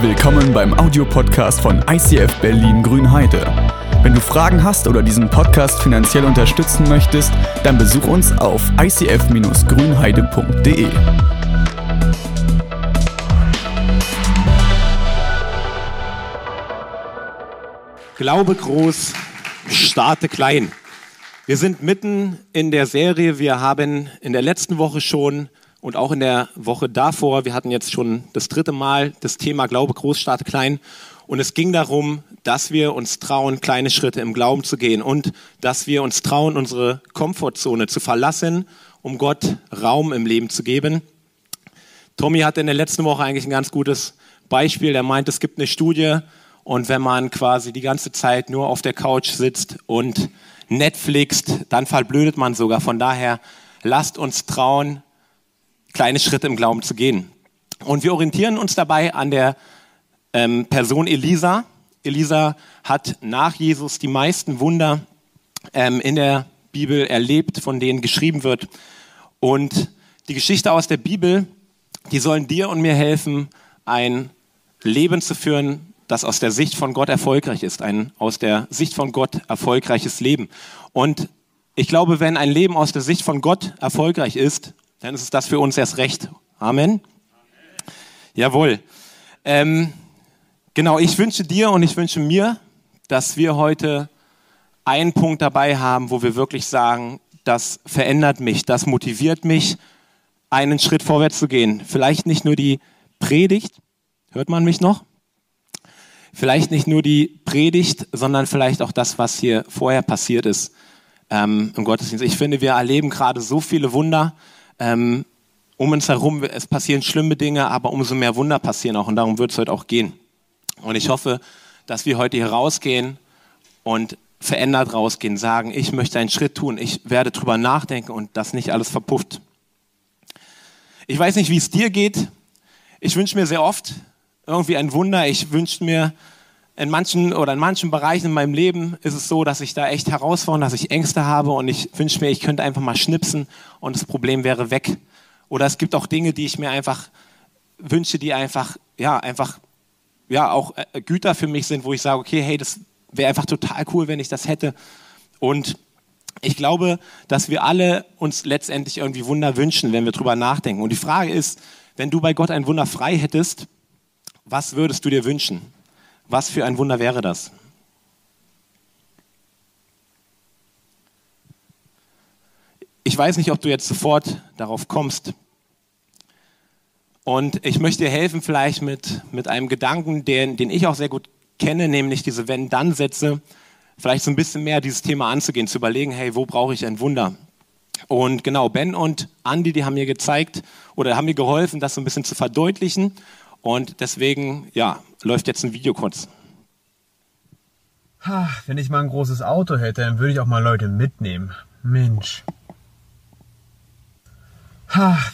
Willkommen beim Audiopodcast von ICF Berlin Grünheide. Wenn du Fragen hast oder diesen Podcast finanziell unterstützen möchtest, dann besuch uns auf icf-grünheide.de. Glaube groß, starte klein. Wir sind mitten in der Serie. Wir haben in der letzten Woche schon und auch in der Woche davor, wir hatten jetzt schon das dritte Mal das Thema Glaube groß, starte klein. Und es ging darum, dass wir uns trauen, kleine Schritte im Glauben zu gehen und dass wir uns trauen, unsere Komfortzone zu verlassen, um Gott Raum im Leben zu geben. Tommy hatte in der letzten Woche eigentlich ein ganz gutes Beispiel. Er meint, es gibt eine Studie und wenn man quasi die ganze Zeit nur auf der Couch sitzt und Netflixt, dann verblödet man sogar. Von daher lasst uns trauen, kleine Schritte im Glauben zu gehen. Und wir orientieren uns dabei an der ähm, Person Elisa. Elisa hat nach Jesus die meisten Wunder ähm, in der Bibel erlebt, von denen geschrieben wird. Und die Geschichte aus der Bibel, die sollen dir und mir helfen, ein Leben zu führen, das aus der Sicht von Gott erfolgreich ist, ein aus der Sicht von Gott erfolgreiches Leben. Und ich glaube, wenn ein Leben aus der Sicht von Gott erfolgreich ist, dann ist es das für uns erst recht. Amen. Amen. Jawohl. Ähm, genau, ich wünsche dir und ich wünsche mir, dass wir heute einen Punkt dabei haben, wo wir wirklich sagen, das verändert mich, das motiviert mich, einen Schritt vorwärts zu gehen. Vielleicht nicht nur die Predigt, hört man mich noch? Vielleicht nicht nur die Predigt, sondern vielleicht auch das, was hier vorher passiert ist ähm, im Gottesdienst. Ich finde, wir erleben gerade so viele Wunder ähm, um uns herum. Es passieren schlimme Dinge, aber umso mehr Wunder passieren auch. Und darum wird es heute auch gehen. Und ich hoffe, dass wir heute hier rausgehen und verändert rausgehen, sagen, ich möchte einen Schritt tun, ich werde drüber nachdenken und das nicht alles verpufft. Ich weiß nicht, wie es dir geht. Ich wünsche mir sehr oft irgendwie ein Wunder. Ich wünsche mir in manchen oder in manchen Bereichen in meinem Leben ist es so, dass ich da echt herausfordern, dass ich Ängste habe und ich wünsche mir, ich könnte einfach mal schnipsen und das Problem wäre weg. Oder es gibt auch Dinge, die ich mir einfach wünsche, die einfach, ja, einfach, ja, auch äh, Güter für mich sind, wo ich sage, okay, hey, das wäre einfach total cool, wenn ich das hätte. Und ich glaube, dass wir alle uns letztendlich irgendwie Wunder wünschen, wenn wir drüber nachdenken. Und die Frage ist, wenn du bei Gott ein Wunder frei hättest, was würdest du dir wünschen? Was für ein Wunder wäre das? Ich weiß nicht, ob du jetzt sofort darauf kommst. Und ich möchte dir helfen, vielleicht mit, mit einem Gedanken, den, den ich auch sehr gut kenne, nämlich diese Wenn-Dann-Sätze, vielleicht so ein bisschen mehr dieses Thema anzugehen, zu überlegen, hey, wo brauche ich ein Wunder? Und genau, Ben und Andy, die haben mir gezeigt oder haben mir geholfen, das so ein bisschen zu verdeutlichen. Und deswegen, ja, läuft jetzt ein Video kurz. Wenn ich mal ein großes Auto hätte, dann würde ich auch mal Leute mitnehmen. Mensch.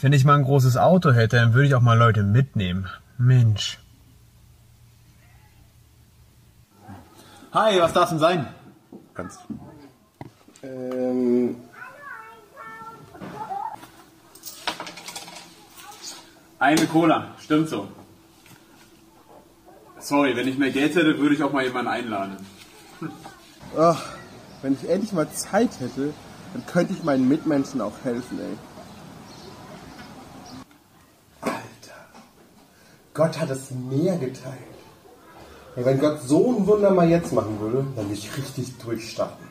Wenn ich mal ein großes Auto hätte, dann würde ich auch mal Leute mitnehmen. Mensch. Hi, was darf denn sein? Ganz. Ähm, Eine Cola, stimmt so. Sorry, wenn ich mehr Geld hätte, würde ich auch mal jemanden einladen. Ach, wenn ich endlich mal Zeit hätte, dann könnte ich meinen Mitmenschen auch helfen, ey. Alter, Gott hat das Meer geteilt. Ey, wenn Gott so ein Wunder mal jetzt machen würde, dann würde ich richtig durchstarten.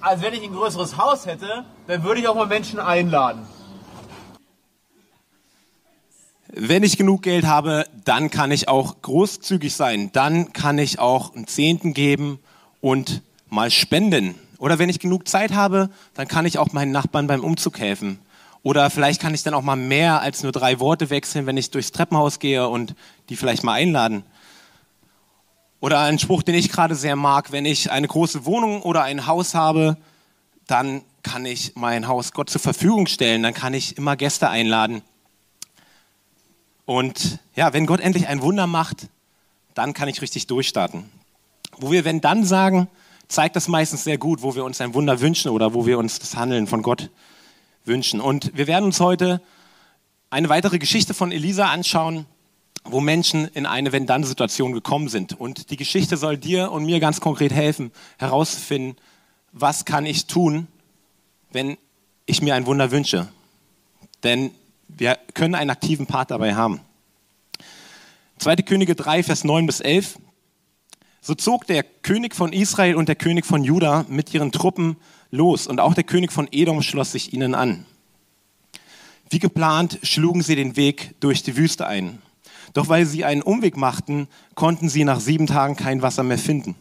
also wenn ich ein größeres Haus hätte, dann würde ich auch mal Menschen einladen. Wenn ich genug Geld habe, dann kann ich auch großzügig sein. Dann kann ich auch einen Zehnten geben und mal spenden. Oder wenn ich genug Zeit habe, dann kann ich auch meinen Nachbarn beim Umzug helfen. Oder vielleicht kann ich dann auch mal mehr als nur drei Worte wechseln, wenn ich durchs Treppenhaus gehe und die vielleicht mal einladen. Oder ein Spruch, den ich gerade sehr mag, wenn ich eine große Wohnung oder ein Haus habe, dann kann ich mein Haus Gott zur Verfügung stellen, dann kann ich immer Gäste einladen. Und ja, wenn Gott endlich ein Wunder macht, dann kann ich richtig durchstarten. Wo wir wenn dann sagen, zeigt das meistens sehr gut, wo wir uns ein Wunder wünschen oder wo wir uns das Handeln von Gott wünschen. Und wir werden uns heute eine weitere Geschichte von Elisa anschauen, wo Menschen in eine Wenn-Dann-Situation gekommen sind. Und die Geschichte soll dir und mir ganz konkret helfen, herauszufinden, was kann ich tun, wenn ich mir ein Wunder wünsche. Denn wir können einen aktiven Part dabei haben. 2. Könige 3, Vers 9 bis 11. So zog der König von Israel und der König von Juda mit ihren Truppen los und auch der König von Edom schloss sich ihnen an. Wie geplant schlugen sie den Weg durch die Wüste ein. Doch weil sie einen Umweg machten, konnten sie nach sieben Tagen kein Wasser mehr finden.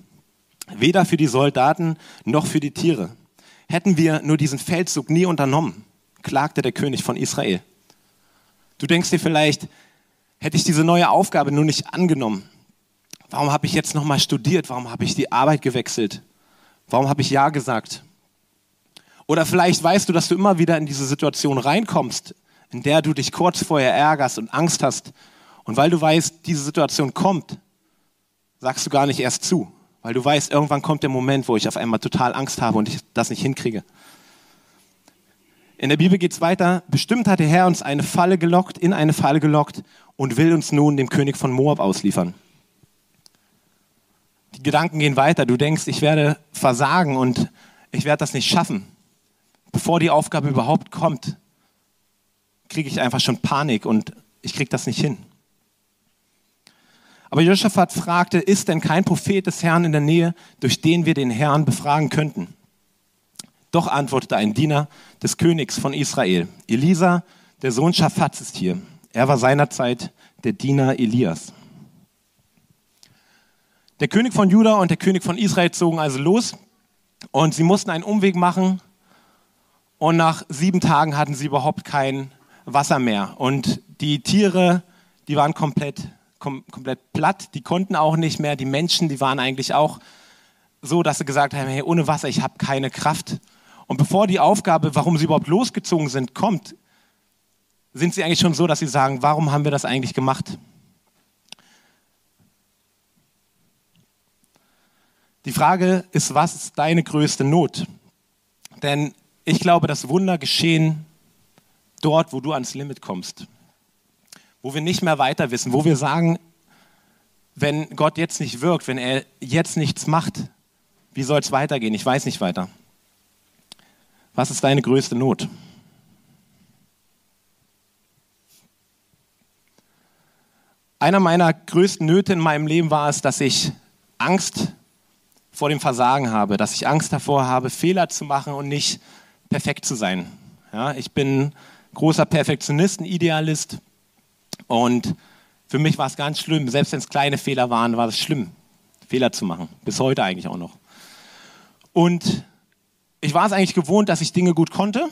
Weder für die Soldaten noch für die Tiere. Hätten wir nur diesen Feldzug nie unternommen, klagte der König von Israel. Du denkst dir vielleicht, hätte ich diese neue Aufgabe nur nicht angenommen, warum habe ich jetzt nochmal studiert, warum habe ich die Arbeit gewechselt, warum habe ich Ja gesagt? Oder vielleicht weißt du, dass du immer wieder in diese Situation reinkommst, in der du dich kurz vorher ärgerst und Angst hast. Und weil du weißt, diese Situation kommt, sagst du gar nicht erst zu. Weil du weißt, irgendwann kommt der Moment, wo ich auf einmal total Angst habe und ich das nicht hinkriege. In der Bibel geht es weiter. Bestimmt hat der Herr uns eine Falle gelockt, in eine Falle gelockt und will uns nun dem König von Moab ausliefern. Die Gedanken gehen weiter. Du denkst, ich werde versagen und ich werde das nicht schaffen bevor die Aufgabe überhaupt kommt, kriege ich einfach schon Panik und ich kriege das nicht hin. Aber Josaphat fragte, ist denn kein Prophet des Herrn in der Nähe, durch den wir den Herrn befragen könnten? Doch antwortete ein Diener des Königs von Israel, Elisa, der Sohn Schaphats ist hier. Er war seinerzeit der Diener Elias. Der König von Juda und der König von Israel zogen also los und sie mussten einen Umweg machen und nach sieben Tagen hatten sie überhaupt kein Wasser mehr. Und die Tiere, die waren komplett, kom komplett platt, die konnten auch nicht mehr. Die Menschen, die waren eigentlich auch so, dass sie gesagt haben, hey, ohne Wasser, ich habe keine Kraft. Und bevor die Aufgabe, warum sie überhaupt losgezogen sind, kommt, sind sie eigentlich schon so, dass sie sagen, warum haben wir das eigentlich gemacht? Die Frage ist, was ist deine größte Not? Denn ich glaube, dass Wunder geschehen dort, wo du ans Limit kommst. Wo wir nicht mehr weiter wissen, wo wir sagen, wenn Gott jetzt nicht wirkt, wenn er jetzt nichts macht, wie soll es weitergehen? Ich weiß nicht weiter. Was ist deine größte Not? Einer meiner größten Nöte in meinem Leben war es, dass ich Angst vor dem Versagen habe, dass ich Angst davor habe, Fehler zu machen und nicht perfekt zu sein. Ja, ich bin großer Perfektionist, ein Idealist und für mich war es ganz schlimm, selbst wenn es kleine Fehler waren, war es schlimm, Fehler zu machen. Bis heute eigentlich auch noch. Und ich war es eigentlich gewohnt, dass ich Dinge gut konnte.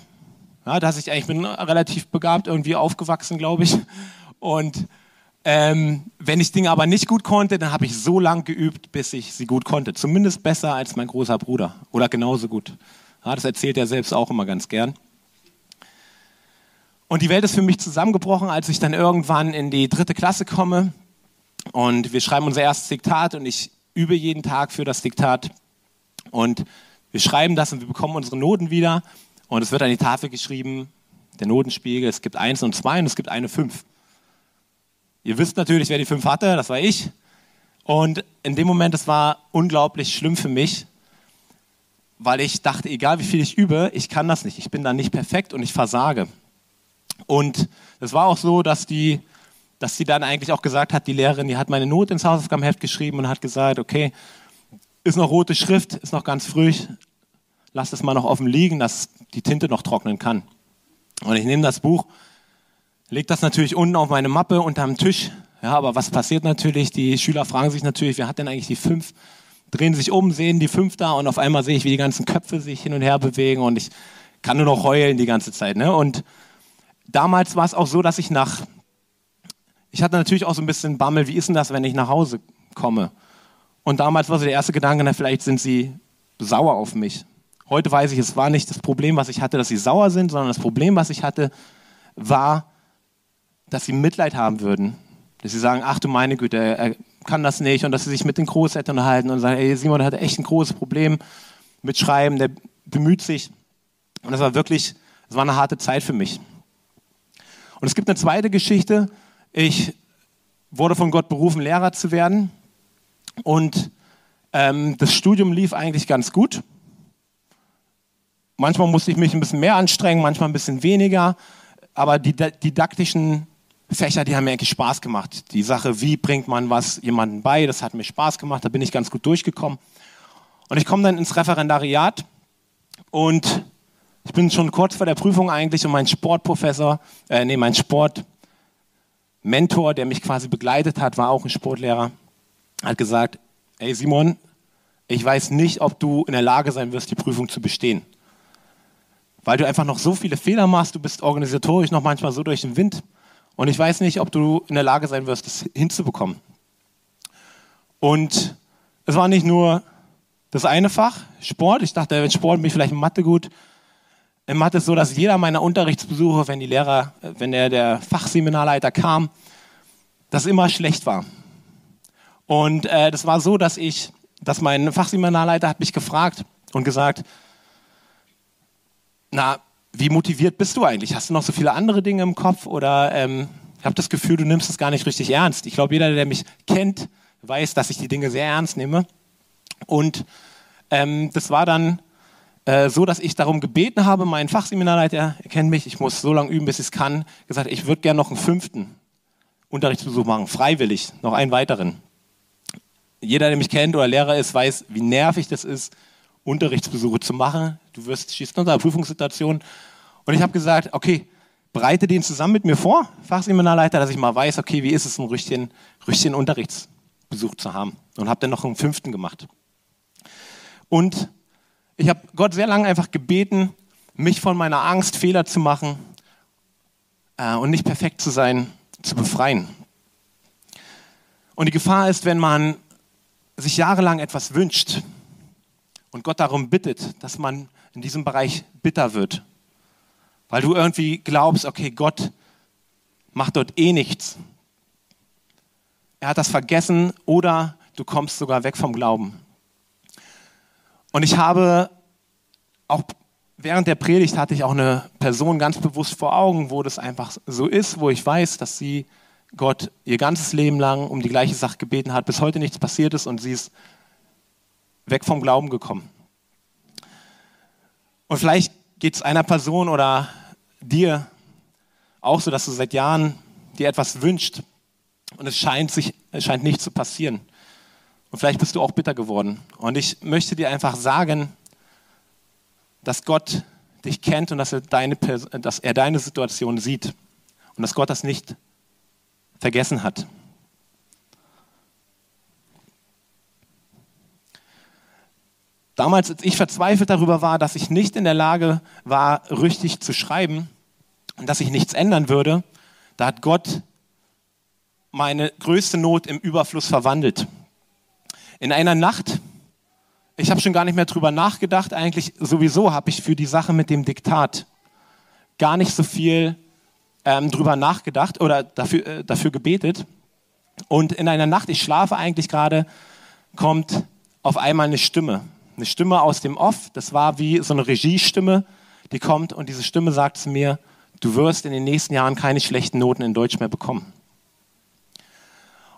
Ja, dass ich eigentlich bin relativ begabt irgendwie aufgewachsen, glaube ich. Und ähm, wenn ich Dinge aber nicht gut konnte, dann habe ich so lange geübt, bis ich sie gut konnte. Zumindest besser als mein großer Bruder oder genauso gut. Ja, das erzählt er selbst auch immer ganz gern. Und die Welt ist für mich zusammengebrochen, als ich dann irgendwann in die dritte Klasse komme. Und wir schreiben unser erstes Diktat und ich übe jeden Tag für das Diktat. Und wir schreiben das und wir bekommen unsere Noten wieder. Und es wird an die Tafel geschrieben, der Notenspiegel. Es gibt eins und zwei und es gibt eine fünf. Ihr wisst natürlich, wer die fünf hatte, das war ich. Und in dem Moment, das war unglaublich schlimm für mich, weil ich dachte, egal wie viel ich übe, ich kann das nicht. Ich bin da nicht perfekt und ich versage. Und es war auch so, dass die, dass sie dann eigentlich auch gesagt hat, die Lehrerin, die hat meine Not ins Hausaufgabenheft geschrieben und hat gesagt, okay, ist noch rote Schrift, ist noch ganz früh, lass es mal noch offen liegen, dass die Tinte noch trocknen kann. Und ich nehme das Buch, lege das natürlich unten auf meine Mappe unterm Tisch. Ja, aber was passiert natürlich? Die Schüler fragen sich natürlich, wer hat denn eigentlich die fünf? drehen sich um, sehen die fünf da und auf einmal sehe ich, wie die ganzen Köpfe sich hin und her bewegen und ich kann nur noch heulen die ganze Zeit. Ne? Und damals war es auch so, dass ich nach, ich hatte natürlich auch so ein bisschen Bammel, wie ist denn das, wenn ich nach Hause komme? Und damals war so der erste Gedanke, na, vielleicht sind sie sauer auf mich. Heute weiß ich, es war nicht das Problem, was ich hatte, dass sie sauer sind, sondern das Problem, was ich hatte, war, dass sie Mitleid haben würden. Dass sie sagen, ach du meine Güte, er, kann das nicht und dass sie sich mit den Großeltern unterhalten und sagen, ey, Simon hat echt ein großes Problem mit Schreiben, der bemüht sich. Und das war wirklich, das war eine harte Zeit für mich. Und es gibt eine zweite Geschichte. Ich wurde von Gott berufen, Lehrer zu werden. Und ähm, das Studium lief eigentlich ganz gut. Manchmal musste ich mich ein bisschen mehr anstrengen, manchmal ein bisschen weniger. Aber die didaktischen Fächer, die haben mir eigentlich Spaß gemacht. Die Sache, wie bringt man was jemandem bei, das hat mir Spaß gemacht, da bin ich ganz gut durchgekommen. Und ich komme dann ins Referendariat und ich bin schon kurz vor der Prüfung eigentlich und mein Sportprofessor, äh, nee, mein Sportmentor, der mich quasi begleitet hat, war auch ein Sportlehrer, hat gesagt, ey Simon, ich weiß nicht, ob du in der Lage sein wirst, die Prüfung zu bestehen. Weil du einfach noch so viele Fehler machst, du bist organisatorisch noch manchmal so durch den Wind und ich weiß nicht, ob du in der Lage sein wirst, das hinzubekommen. Und es war nicht nur das eine Fach, Sport. Ich dachte, wenn Sport bin ich vielleicht in Mathe gut. In Mathe ist es so, dass jeder meiner Unterrichtsbesuche, wenn die Lehrer, wenn der, der Fachseminarleiter kam, das immer schlecht war. Und äh, das war so, dass ich, dass mein Fachseminarleiter hat mich gefragt und gesagt, na, wie motiviert bist du eigentlich? Hast du noch so viele andere Dinge im Kopf oder ähm, ich habe das Gefühl, du nimmst es gar nicht richtig ernst. Ich glaube, jeder, der mich kennt, weiß, dass ich die Dinge sehr ernst nehme. Und ähm, das war dann äh, so, dass ich darum gebeten habe, mein Fachseminarleiter, er kennt mich, ich muss so lange üben, bis ich es kann, gesagt, ich würde gerne noch einen fünften Unterrichtsbesuch machen, freiwillig, noch einen weiteren. Jeder, der mich kennt oder Lehrer ist, weiß, wie nervig das ist, Unterrichtsbesuche zu machen. Du wirst schießt unter einer Prüfungssituation. Und ich habe gesagt, okay, bereite den zusammen mit mir vor, Fachseminarleiter, dass ich mal weiß, okay, wie ist es, einen richtigen, richtigen Unterrichtsbesuch zu haben. Und habe dann noch einen fünften gemacht. Und ich habe Gott sehr lange einfach gebeten, mich von meiner Angst, Fehler zu machen äh, und nicht perfekt zu sein, zu befreien. Und die Gefahr ist, wenn man sich jahrelang etwas wünscht und Gott darum bittet, dass man in diesem Bereich bitter wird, weil du irgendwie glaubst, okay, Gott macht dort eh nichts. Er hat das vergessen oder du kommst sogar weg vom Glauben. Und ich habe auch während der Predigt hatte ich auch eine Person ganz bewusst vor Augen, wo das einfach so ist, wo ich weiß, dass sie Gott ihr ganzes Leben lang um die gleiche Sache gebeten hat, bis heute nichts passiert ist und sie ist weg vom Glauben gekommen. Und vielleicht geht es einer Person oder dir auch so, dass du seit Jahren dir etwas wünscht und es scheint, sich, es scheint nicht zu passieren. Und vielleicht bist du auch bitter geworden. Und ich möchte dir einfach sagen, dass Gott dich kennt und dass er deine, dass er deine Situation sieht und dass Gott das nicht vergessen hat. Damals, als ich verzweifelt darüber war, dass ich nicht in der Lage war, richtig zu schreiben und dass ich nichts ändern würde, da hat Gott meine größte Not im Überfluss verwandelt. In einer Nacht, ich habe schon gar nicht mehr drüber nachgedacht, eigentlich sowieso habe ich für die Sache mit dem Diktat gar nicht so viel ähm, drüber nachgedacht oder dafür, äh, dafür gebetet. Und in einer Nacht, ich schlafe eigentlich gerade, kommt auf einmal eine Stimme. Eine Stimme aus dem Off. Das war wie so eine Regiestimme, die kommt und diese Stimme sagt zu mir, du wirst in den nächsten Jahren keine schlechten Noten in Deutsch mehr bekommen.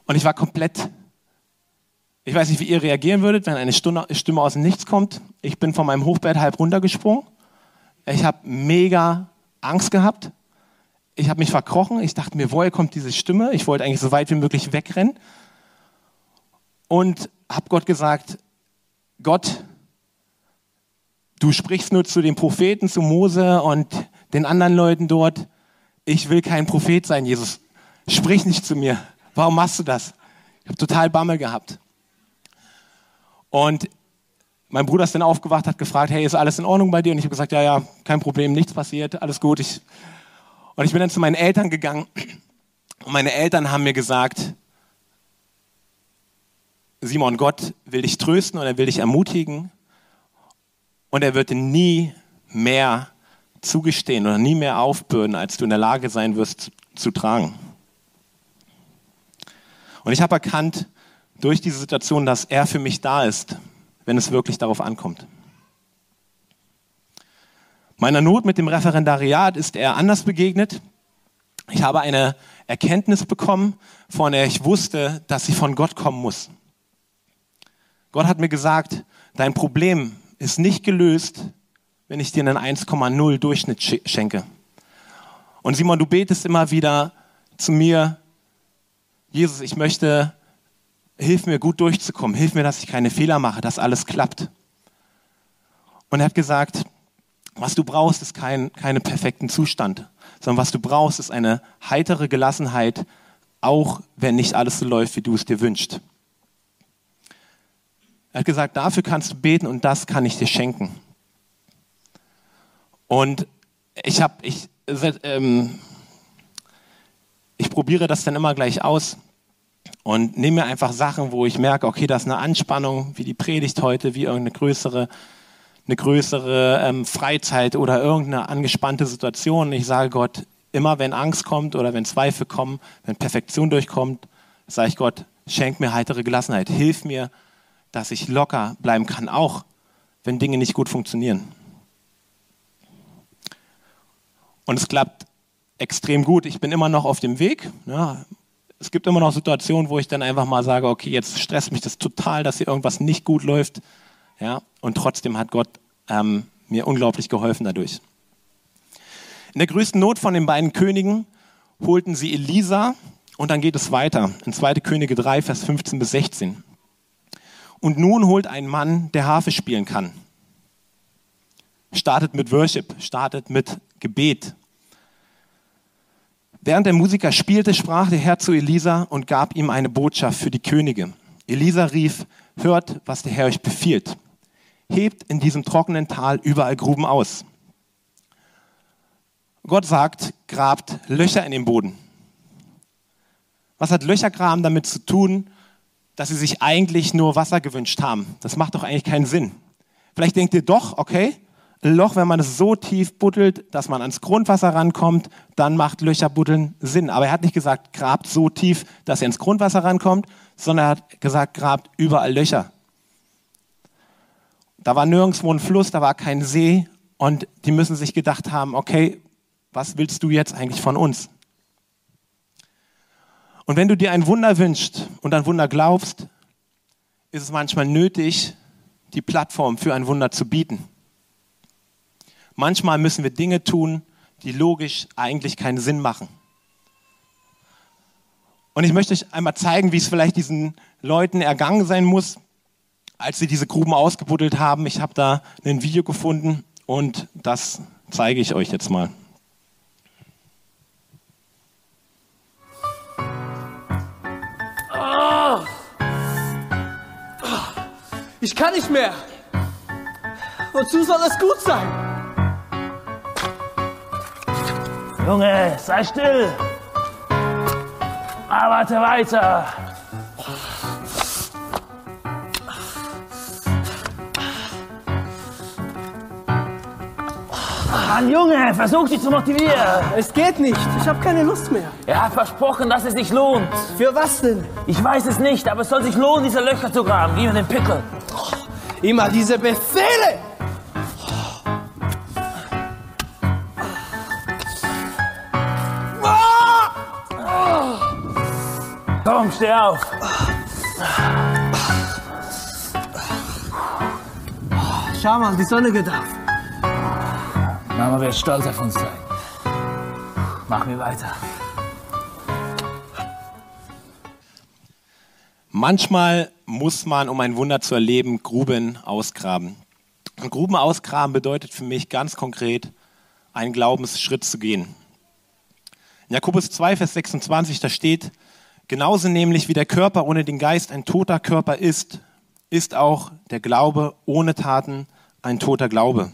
Und ich war komplett ich weiß nicht, wie ihr reagieren würdet, wenn eine Stimme aus dem Nichts kommt. Ich bin von meinem Hochbett halb runtergesprungen. Ich habe mega Angst gehabt. Ich habe mich verkrochen. Ich dachte mir, woher kommt diese Stimme? Ich wollte eigentlich so weit wie möglich wegrennen. Und habe Gott gesagt, Gott, du sprichst nur zu den Propheten, zu Mose und den anderen Leuten dort. Ich will kein Prophet sein, Jesus. Sprich nicht zu mir. Warum machst du das? Ich habe total Bammel gehabt. Und mein Bruder ist dann aufgewacht, hat gefragt, hey, ist alles in Ordnung bei dir? Und ich habe gesagt, ja, ja, kein Problem, nichts passiert, alles gut. Ich und ich bin dann zu meinen Eltern gegangen und meine Eltern haben mir gesagt, Simon, Gott will dich trösten und er will dich ermutigen und er wird dir nie mehr zugestehen oder nie mehr aufbürden, als du in der Lage sein wirst zu, zu tragen. Und ich habe erkannt, durch diese Situation, dass er für mich da ist, wenn es wirklich darauf ankommt. Meiner Not mit dem Referendariat ist er anders begegnet. Ich habe eine Erkenntnis bekommen, von der ich wusste, dass sie von Gott kommen muss. Gott hat mir gesagt, dein Problem ist nicht gelöst, wenn ich dir einen 1,0 Durchschnitt schenke. Und Simon, du betest immer wieder zu mir, Jesus, ich möchte, hilf mir gut durchzukommen, hilf mir, dass ich keine Fehler mache, dass alles klappt. Und er hat gesagt, was du brauchst, ist kein keine perfekten Zustand, sondern was du brauchst, ist eine heitere Gelassenheit, auch wenn nicht alles so läuft, wie du es dir wünschst. Er hat gesagt, dafür kannst du beten und das kann ich dir schenken. Und ich habe, ich, ähm, ich probiere das dann immer gleich aus und nehme mir einfach Sachen, wo ich merke, okay, das ist eine Anspannung, wie die Predigt heute, wie irgendeine größere, eine größere ähm, Freizeit oder irgendeine angespannte Situation. Ich sage Gott, immer wenn Angst kommt oder wenn Zweifel kommen, wenn Perfektion durchkommt, sage ich Gott, schenk mir heitere Gelassenheit, hilf mir, dass ich locker bleiben kann, auch wenn Dinge nicht gut funktionieren. Und es klappt extrem gut. Ich bin immer noch auf dem Weg. Ja. Es gibt immer noch Situationen, wo ich dann einfach mal sage, okay, jetzt stresst mich das total, dass hier irgendwas nicht gut läuft. Ja. Und trotzdem hat Gott ähm, mir unglaublich geholfen dadurch. In der größten Not von den beiden Königen holten sie Elisa und dann geht es weiter. In 2. Könige 3, Vers 15 bis 16. Und nun holt ein Mann, der Harfe spielen kann. Startet mit Worship, startet mit Gebet. Während der Musiker spielte, sprach der Herr zu Elisa und gab ihm eine Botschaft für die Könige. Elisa rief, hört, was der Herr euch befiehlt. Hebt in diesem trockenen Tal überall Gruben aus. Gott sagt, grabt Löcher in den Boden. Was hat Löchergraben damit zu tun, dass sie sich eigentlich nur Wasser gewünscht haben? Das macht doch eigentlich keinen Sinn. Vielleicht denkt ihr doch, okay, Loch, wenn man es so tief buddelt, dass man ans Grundwasser rankommt, dann macht Löcherbuddeln Sinn. Aber er hat nicht gesagt, grabt so tief, dass ihr ins Grundwasser rankommt, sondern er hat gesagt, grabt überall Löcher. Da war nirgendwo ein Fluss, da war kein See und die müssen sich gedacht haben, okay, was willst du jetzt eigentlich von uns? Und wenn du dir ein Wunder wünschst und ein Wunder glaubst, ist es manchmal nötig, die Plattform für ein Wunder zu bieten. Manchmal müssen wir Dinge tun, die logisch eigentlich keinen Sinn machen. Und ich möchte euch einmal zeigen, wie es vielleicht diesen Leuten ergangen sein muss, als sie diese Gruben ausgebuddelt haben. Ich habe da ein Video gefunden und das zeige ich euch jetzt mal. Ich kann nicht mehr. Wozu soll das gut sein? Junge, sei still. Arbeite weiter. Mann, Junge, versuch dich zu motivieren. Es geht nicht. Ich habe keine Lust mehr. Er hat versprochen, dass es sich lohnt. Für was denn? Ich weiß es nicht, aber es soll sich lohnen, diese Löcher zu graben. Gib mir den Pickel. Immer diese Befehle. Komm, steh auf. Schau mal, die Sonne geht auf. Mama wird stolz auf uns sein. Mach mir weiter. Manchmal muss man, um ein Wunder zu erleben, Gruben ausgraben. Und Gruben ausgraben bedeutet für mich ganz konkret, einen Glaubensschritt zu gehen. In Jakobus 2, Vers 26, da steht, Genauso nämlich wie der Körper ohne den Geist ein toter Körper ist, ist auch der Glaube ohne Taten ein toter Glaube.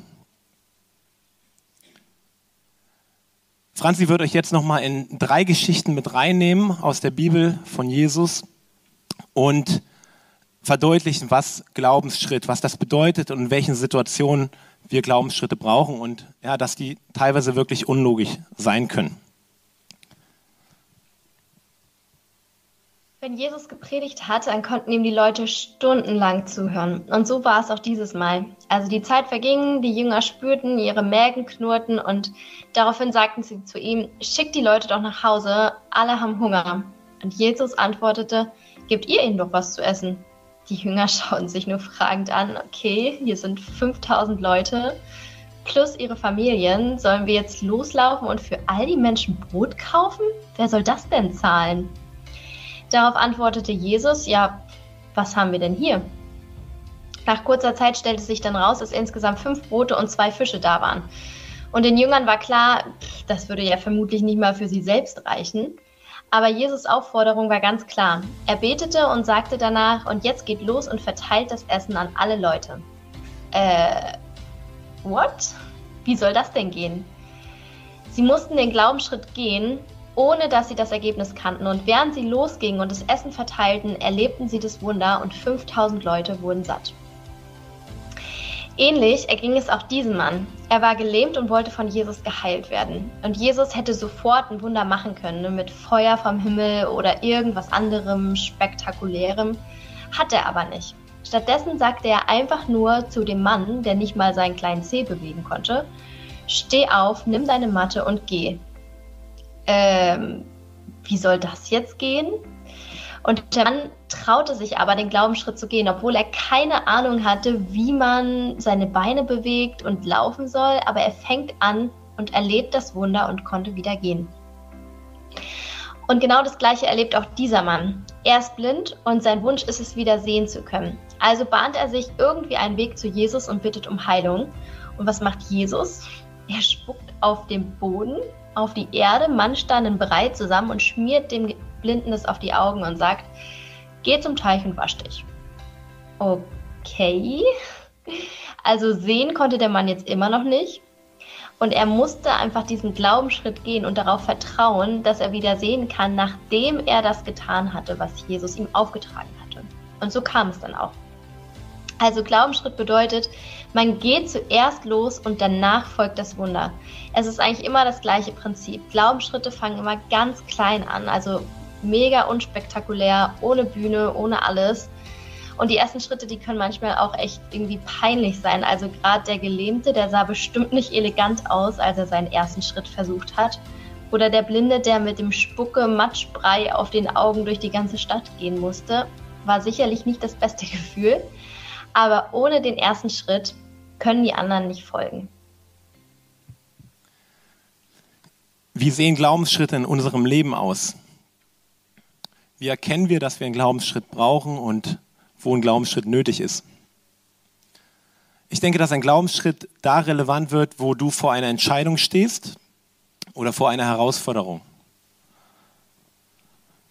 Franzi wird euch jetzt noch mal in drei Geschichten mit reinnehmen aus der Bibel von Jesus und verdeutlichen, was Glaubensschritt, was das bedeutet und in welchen Situationen wir Glaubensschritte brauchen und ja, dass die teilweise wirklich unlogisch sein können. Wenn Jesus gepredigt hat, dann konnten ihm die Leute stundenlang zuhören. Und so war es auch dieses Mal. Also die Zeit verging, die Jünger spürten, ihre Mägen knurrten und daraufhin sagten sie zu ihm, schickt die Leute doch nach Hause, alle haben Hunger. Und Jesus antwortete, gebt ihr ihnen doch was zu essen. Die Jünger schauen sich nur fragend an, okay, hier sind 5000 Leute plus ihre Familien. Sollen wir jetzt loslaufen und für all die Menschen Brot kaufen? Wer soll das denn zahlen? Darauf antwortete Jesus, ja, was haben wir denn hier? Nach kurzer Zeit stellte sich dann raus, dass insgesamt fünf Brote und zwei Fische da waren. Und den Jüngern war klar, das würde ja vermutlich nicht mal für sie selbst reichen. Aber Jesus Aufforderung war ganz klar. Er betete und sagte danach, und jetzt geht los und verteilt das Essen an alle Leute. Äh, what? Wie soll das denn gehen? Sie mussten den Glaubensschritt gehen ohne dass sie das Ergebnis kannten. Und während sie losgingen und das Essen verteilten, erlebten sie das Wunder und 5000 Leute wurden satt. Ähnlich erging es auch diesem Mann. Er war gelähmt und wollte von Jesus geheilt werden. Und Jesus hätte sofort ein Wunder machen können, ne, mit Feuer vom Himmel oder irgendwas anderem spektakulärem. Hat er aber nicht. Stattdessen sagte er einfach nur zu dem Mann, der nicht mal seinen kleinen Zeh bewegen konnte, Steh auf, nimm deine Matte und geh ähm, wie soll das jetzt gehen? Und der Mann traute sich aber, den Glaubensschritt zu gehen, obwohl er keine Ahnung hatte, wie man seine Beine bewegt und laufen soll. Aber er fängt an und erlebt das Wunder und konnte wieder gehen. Und genau das Gleiche erlebt auch dieser Mann. Er ist blind und sein Wunsch ist es, wieder sehen zu können. Also bahnt er sich irgendwie einen Weg zu Jesus und bittet um Heilung. Und was macht Jesus? Er spuckt auf den Boden auf die Erde, Mann standen bereit zusammen und schmiert dem Blinden es auf die Augen und sagt, geh zum Teich und wasch dich. Okay. Also sehen konnte der Mann jetzt immer noch nicht. Und er musste einfach diesen Glaubensschritt gehen und darauf vertrauen, dass er wieder sehen kann, nachdem er das getan hatte, was Jesus ihm aufgetragen hatte. Und so kam es dann auch. Also Glaubensschritt bedeutet, man geht zuerst los und danach folgt das Wunder. Es ist eigentlich immer das gleiche Prinzip. Glaubensschritte fangen immer ganz klein an, also mega unspektakulär, ohne Bühne, ohne alles. Und die ersten Schritte, die können manchmal auch echt irgendwie peinlich sein. Also gerade der Gelähmte, der sah bestimmt nicht elegant aus, als er seinen ersten Schritt versucht hat. Oder der Blinde, der mit dem Spucke Matschbrei auf den Augen durch die ganze Stadt gehen musste, war sicherlich nicht das beste Gefühl. Aber ohne den ersten Schritt können die anderen nicht folgen. Wie sehen Glaubensschritte in unserem Leben aus? Wie erkennen wir, dass wir einen Glaubensschritt brauchen und wo ein Glaubensschritt nötig ist? Ich denke, dass ein Glaubensschritt da relevant wird, wo du vor einer Entscheidung stehst oder vor einer Herausforderung.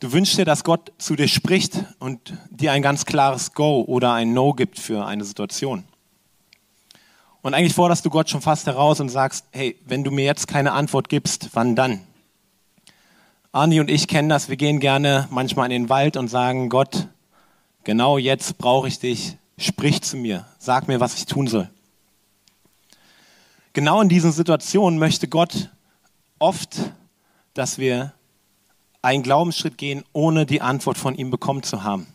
Du wünschst dir, dass Gott zu dir spricht und dir ein ganz klares Go oder ein No gibt für eine Situation. Und eigentlich forderst du Gott schon fast heraus und sagst, hey, wenn du mir jetzt keine Antwort gibst, wann dann? Arni und ich kennen das, wir gehen gerne manchmal in den Wald und sagen, Gott, genau jetzt brauche ich dich, sprich zu mir, sag mir, was ich tun soll. Genau in diesen Situationen möchte Gott oft, dass wir einen Glaubensschritt gehen, ohne die Antwort von ihm bekommen zu haben.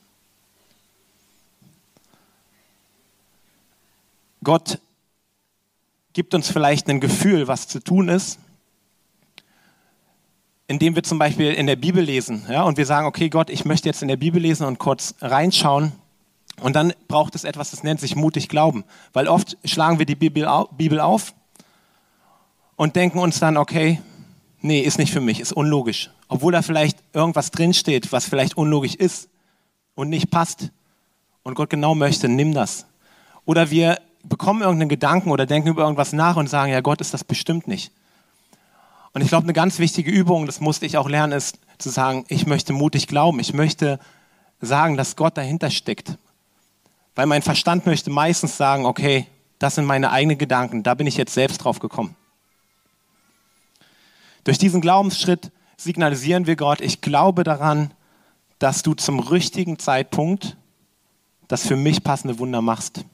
Gott gibt uns vielleicht ein Gefühl, was zu tun ist, indem wir zum Beispiel in der Bibel lesen ja, und wir sagen, okay Gott, ich möchte jetzt in der Bibel lesen und kurz reinschauen. Und dann braucht es etwas, das nennt sich mutig glauben. Weil oft schlagen wir die Bibel auf und denken uns dann, okay, nee, ist nicht für mich, ist unlogisch. Obwohl da vielleicht irgendwas drinsteht, was vielleicht unlogisch ist und nicht passt. Und Gott genau möchte, nimm das. Oder wir bekommen irgendeinen Gedanken oder denken über irgendwas nach und sagen, ja, Gott ist das bestimmt nicht. Und ich glaube, eine ganz wichtige Übung, das musste ich auch lernen, ist zu sagen, ich möchte mutig glauben. Ich möchte sagen, dass Gott dahinter steckt. Weil mein Verstand möchte meistens sagen, okay, das sind meine eigenen Gedanken, da bin ich jetzt selbst drauf gekommen. Durch diesen Glaubensschritt signalisieren wir Gott, ich glaube daran, dass du zum richtigen Zeitpunkt das für mich passende Wunder machst.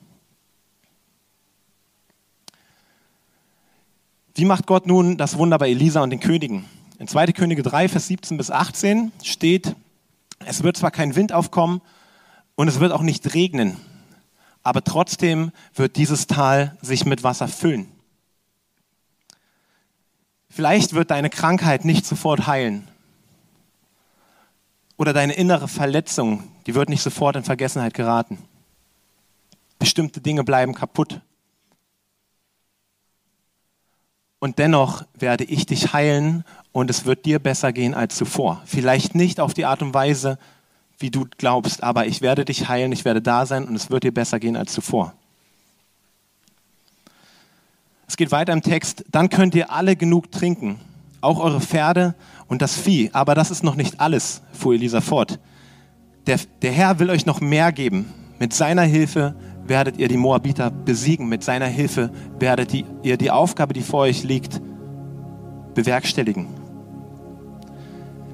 Wie macht Gott nun das Wunder bei Elisa und den Königen? In 2. Könige 3, Vers 17 bis 18 steht, Es wird zwar kein Wind aufkommen und es wird auch nicht regnen, aber trotzdem wird dieses Tal sich mit Wasser füllen. Vielleicht wird deine Krankheit nicht sofort heilen. Oder deine innere Verletzung, die wird nicht sofort in Vergessenheit geraten. Bestimmte Dinge bleiben kaputt. Und dennoch werde ich dich heilen und es wird dir besser gehen als zuvor. Vielleicht nicht auf die Art und Weise, wie du glaubst, aber ich werde dich heilen, ich werde da sein und es wird dir besser gehen als zuvor. Es geht weiter im Text, dann könnt ihr alle genug trinken, auch eure Pferde und das Vieh. Aber das ist noch nicht alles, fuhr Elisa fort. Der, der Herr will euch noch mehr geben. Mit seiner Hilfe werdet ihr die Moabiter besiegen. Mit seiner Hilfe werdet ihr die Aufgabe, die vor euch liegt, bewerkstelligen.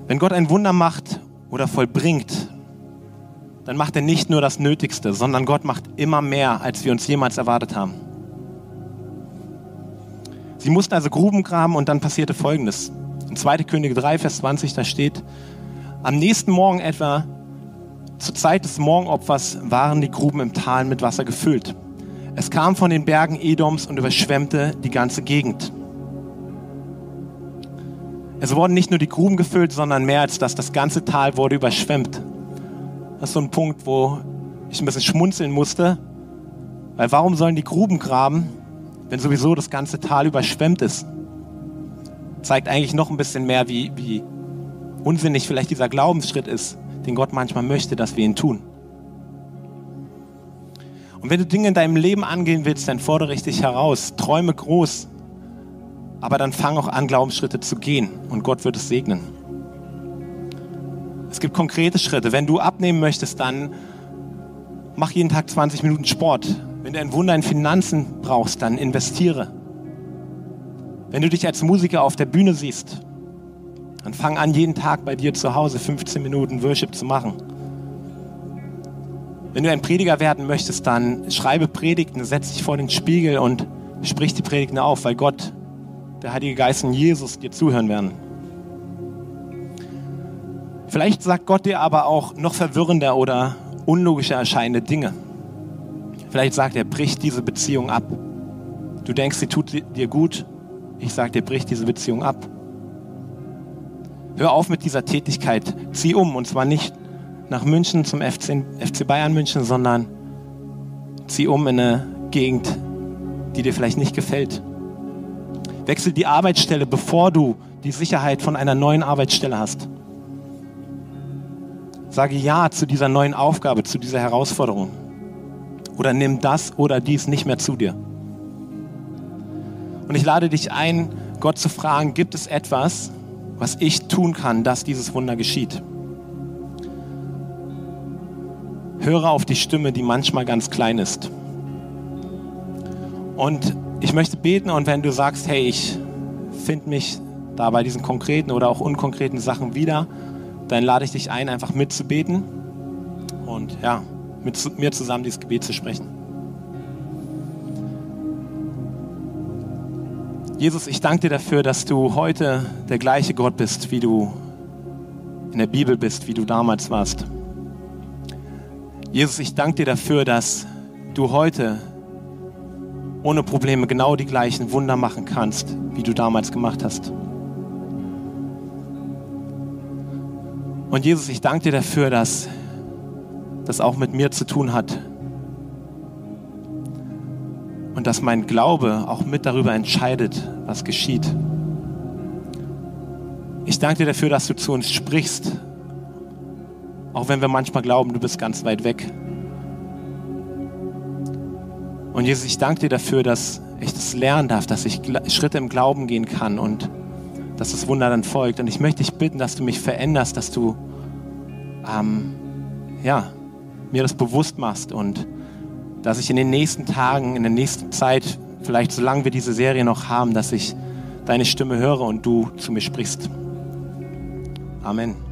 Wenn Gott ein Wunder macht oder vollbringt, dann macht er nicht nur das Nötigste, sondern Gott macht immer mehr, als wir uns jemals erwartet haben. Sie mussten also Gruben graben und dann passierte Folgendes. In 2. Könige 3, Vers 20, da steht, am nächsten Morgen etwa, zur Zeit des Morgenopfers, waren die Gruben im Tal mit Wasser gefüllt. Es kam von den Bergen Edoms und überschwemmte die ganze Gegend. Es wurden nicht nur die Gruben gefüllt, sondern mehr als das, das ganze Tal wurde überschwemmt. Das ist so ein Punkt, wo ich ein bisschen schmunzeln musste. Weil warum sollen die Gruben graben, wenn sowieso das ganze Tal überschwemmt ist? Zeigt eigentlich noch ein bisschen mehr, wie, wie unsinnig vielleicht dieser Glaubensschritt ist, den Gott manchmal möchte, dass wir ihn tun. Und wenn du Dinge in deinem Leben angehen willst, dann fordere ich dich heraus. Träume groß, aber dann fang auch an, Glaubensschritte zu gehen und Gott wird es segnen. Es gibt konkrete Schritte. Wenn du abnehmen möchtest, dann mach jeden Tag 20 Minuten Sport. Wenn du ein Wunder in Finanzen brauchst, dann investiere. Wenn du dich als Musiker auf der Bühne siehst, dann fang an, jeden Tag bei dir zu Hause 15 Minuten Worship zu machen. Wenn du ein Prediger werden möchtest, dann schreibe Predigten, setz dich vor den Spiegel und sprich die Predigten auf, weil Gott, der Heilige Geist und Jesus dir zuhören werden. Vielleicht sagt Gott dir aber auch noch verwirrender oder unlogischer erscheinende Dinge. Vielleicht sagt er, brich diese Beziehung ab. Du denkst, sie tut dir gut. Ich sage dir, brich diese Beziehung ab. Hör auf mit dieser Tätigkeit. Zieh um. Und zwar nicht nach München zum FC, FC Bayern München, sondern zieh um in eine Gegend, die dir vielleicht nicht gefällt. Wechsel die Arbeitsstelle, bevor du die Sicherheit von einer neuen Arbeitsstelle hast. Sage Ja zu dieser neuen Aufgabe, zu dieser Herausforderung. Oder nimm das oder dies nicht mehr zu dir. Und ich lade dich ein, Gott zu fragen, gibt es etwas, was ich tun kann, dass dieses Wunder geschieht? Höre auf die Stimme, die manchmal ganz klein ist. Und ich möchte beten und wenn du sagst, hey, ich finde mich da bei diesen konkreten oder auch unkonkreten Sachen wieder, dann lade ich dich ein, einfach mitzubeten und ja, mit mir zusammen dieses Gebet zu sprechen. Jesus, ich danke dir dafür, dass du heute der gleiche Gott bist, wie du in der Bibel bist, wie du damals warst. Jesus, ich danke dir dafür, dass du heute ohne Probleme genau die gleichen Wunder machen kannst, wie du damals gemacht hast. Und Jesus, ich danke dir dafür, dass das auch mit mir zu tun hat. Und dass mein Glaube auch mit darüber entscheidet, was geschieht. Ich danke dir dafür, dass du zu uns sprichst, auch wenn wir manchmal glauben, du bist ganz weit weg. Und Jesus, ich danke dir dafür, dass ich das lernen darf, dass ich Schritte im Glauben gehen kann und dass das Wunder dann folgt. Und ich möchte dich bitten, dass du mich veränderst, dass du ähm, ja, mir das bewusst machst und dass ich in den nächsten Tagen, in der nächsten Zeit, vielleicht solange wir diese Serie noch haben, dass ich deine Stimme höre und du zu mir sprichst. Amen.